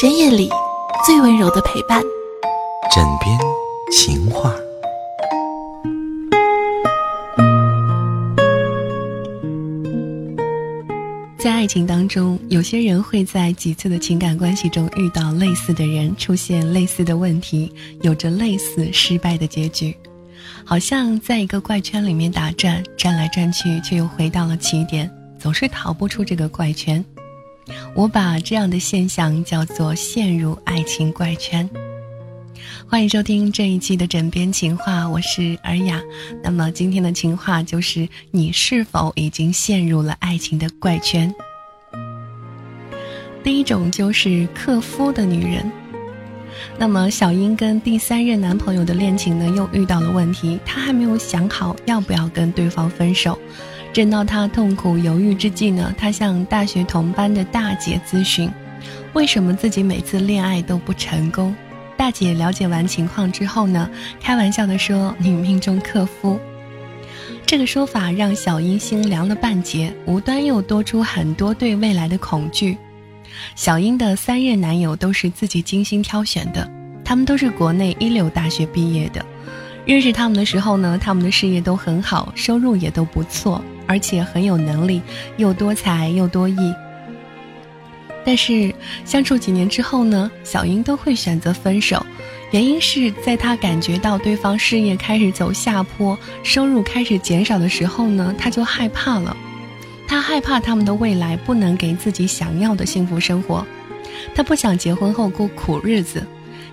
深夜里最温柔的陪伴，枕边情话。在爱情当中，有些人会在几次的情感关系中遇到类似的人，出现类似的问题，有着类似失败的结局，好像在一个怪圈里面打转，转来转去，却又回到了起点，总是逃不出这个怪圈。我把这样的现象叫做陷入爱情怪圈。欢迎收听这一期的枕边情话，我是尔雅。那么今天的情话就是：你是否已经陷入了爱情的怪圈？第一种就是克夫的女人。那么小英跟第三任男朋友的恋情呢，又遇到了问题，她还没有想好要不要跟对方分手。正到他痛苦犹豫之际呢，他向大学同班的大姐咨询，为什么自己每次恋爱都不成功。大姐了解完情况之后呢，开玩笑的说：“你命中克夫。”这个说法让小英心凉了半截，无端又多出很多对未来的恐惧。小英的三任男友都是自己精心挑选的，他们都是国内一流大学毕业的。认识他们的时候呢，他们的事业都很好，收入也都不错。而且很有能力，又多才又多艺。但是相处几年之后呢，小英都会选择分手，原因是在她感觉到对方事业开始走下坡，收入开始减少的时候呢，她就害怕了。她害怕他们的未来不能给自己想要的幸福生活，她不想结婚后过苦日子，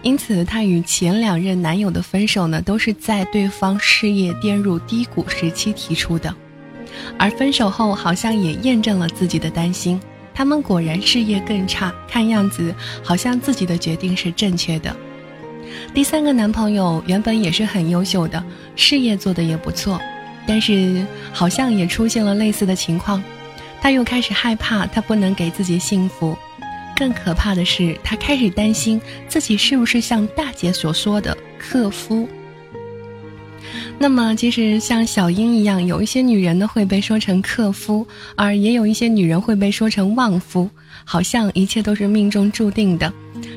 因此她与前两任男友的分手呢，都是在对方事业跌入低谷时期提出的。而分手后，好像也验证了自己的担心。他们果然事业更差，看样子好像自己的决定是正确的。第三个男朋友原本也是很优秀的，事业做得也不错，但是好像也出现了类似的情况，他又开始害怕他不能给自己幸福。更可怕的是，他开始担心自己是不是像大姐所说的克夫。那么，其实像小英一样，有一些女人呢会被说成克夫，而也有一些女人会被说成旺夫，好像一切都是命中注定的，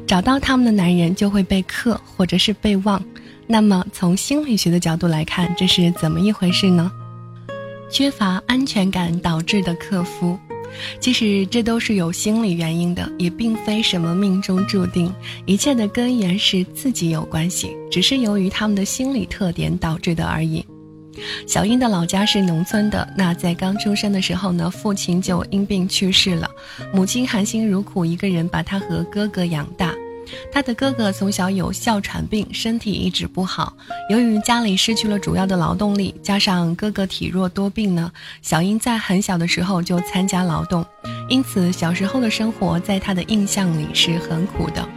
找到他们的男人就会被克或者是被旺。那么，从心理学的角度来看，这是怎么一回事呢？缺乏安全感导致的克夫。其实这都是有心理原因的，也并非什么命中注定，一切的根源是自己有关系，只是由于他们的心理特点导致的而已。小英的老家是农村的，那在刚出生的时候呢，父亲就因病去世了，母亲含辛茹苦一个人把他和哥哥养大。他的哥哥从小有哮喘病，身体一直不好。由于家里失去了主要的劳动力，加上哥哥体弱多病呢，小英在很小的时候就参加劳动，因此小时候的生活在他的印象里是很苦的。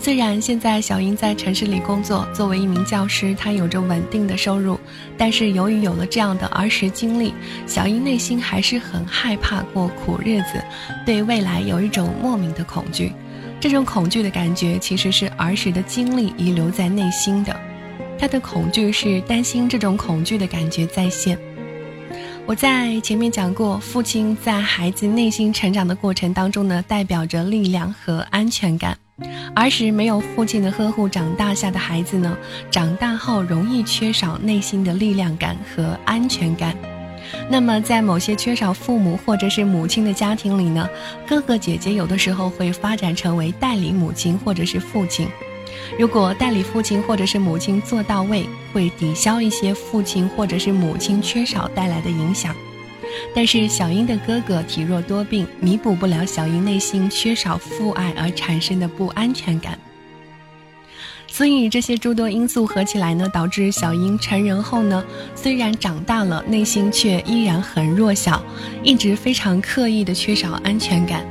虽然现在小英在城市里工作，作为一名教师，她有着稳定的收入，但是由于有了这样的儿时经历，小英内心还是很害怕过苦日子，对未来有一种莫名的恐惧。这种恐惧的感觉其实是儿时的经历遗留在内心的，他的恐惧是担心这种恐惧的感觉再现。我在前面讲过，父亲在孩子内心成长的过程当中呢，代表着力量和安全感。儿时没有父亲的呵护长大下的孩子呢，长大后容易缺少内心的力量感和安全感。那么，在某些缺少父母或者是母亲的家庭里呢，哥哥姐姐有的时候会发展成为代理母亲或者是父亲。如果代理父亲或者是母亲做到位，会抵消一些父亲或者是母亲缺少带来的影响。但是小英的哥哥体弱多病，弥补不了小英内心缺少父爱而产生的不安全感。所以这些诸多因素合起来呢，导致小英成人后呢，虽然长大了，内心却依然很弱小，一直非常刻意的缺少安全感。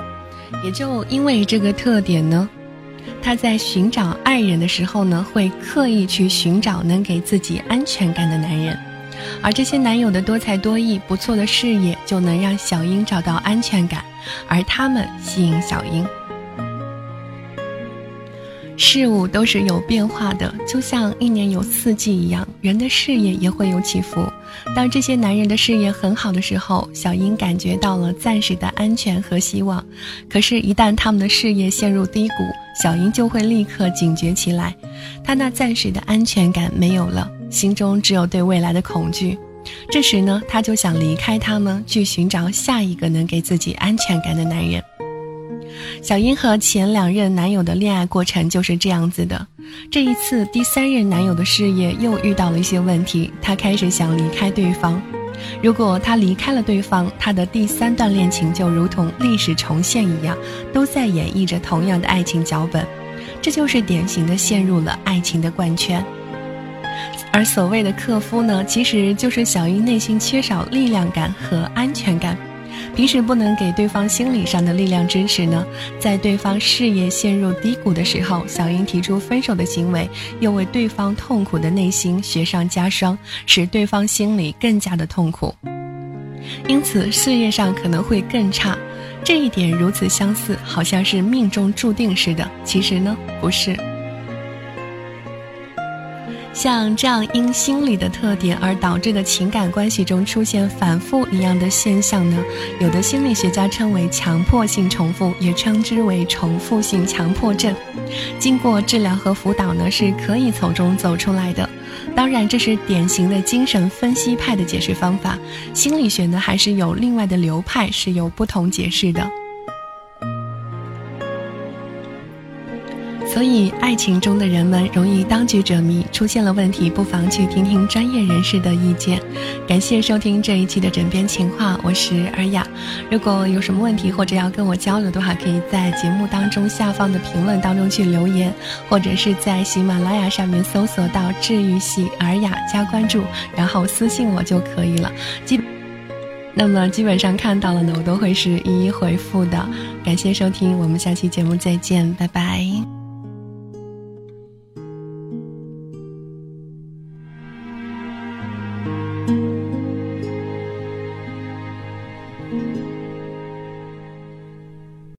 也就因为这个特点呢，她在寻找爱人的时候呢，会刻意去寻找能给自己安全感的男人，而这些男友的多才多艺、不错的事业，就能让小英找到安全感，而他们吸引小英。事物都是有变化的，就像一年有四季一样。人的事业也会有起伏。当这些男人的事业很好的时候，小英感觉到了暂时的安全和希望。可是，一旦他们的事业陷入低谷，小英就会立刻警觉起来。她那暂时的安全感没有了，心中只有对未来的恐惧。这时呢，她就想离开他们，去寻找下一个能给自己安全感的男人。小英和前两任男友的恋爱过程就是这样子的。这一次，第三任男友的事业又遇到了一些问题，她开始想离开对方。如果她离开了对方，她的第三段恋情就如同历史重现一样，都在演绎着同样的爱情脚本。这就是典型的陷入了爱情的怪圈。而所谓的克夫呢，其实就是小英内心缺少力量感和安全感。平时不能给对方心理上的力量支持呢，在对方事业陷入低谷的时候，小英提出分手的行为，又为对方痛苦的内心雪上加霜，使对方心里更加的痛苦。因此，事业上可能会更差。这一点如此相似，好像是命中注定似的。其实呢，不是。像这样因心理的特点而导致的情感关系中出现反复一样的现象呢，有的心理学家称为强迫性重复，也称之为重复性强迫症。经过治疗和辅导呢，是可以从中走出来的。当然，这是典型的精神分析派的解释方法。心理学呢，还是有另外的流派是有不同解释的。所以，爱情中的人们容易当局者迷，出现了问题，不妨去听听专业人士的意见。感谢收听这一期的枕边情话，我是尔雅。如果有什么问题或者要跟我交流的话，可以在节目当中下方的评论当中去留言，或者是在喜马拉雅上面搜索到“治愈系尔雅”加关注，然后私信我就可以了。基，那么基本上看到了呢，我都会是一一回复的。感谢收听，我们下期节目再见，拜拜。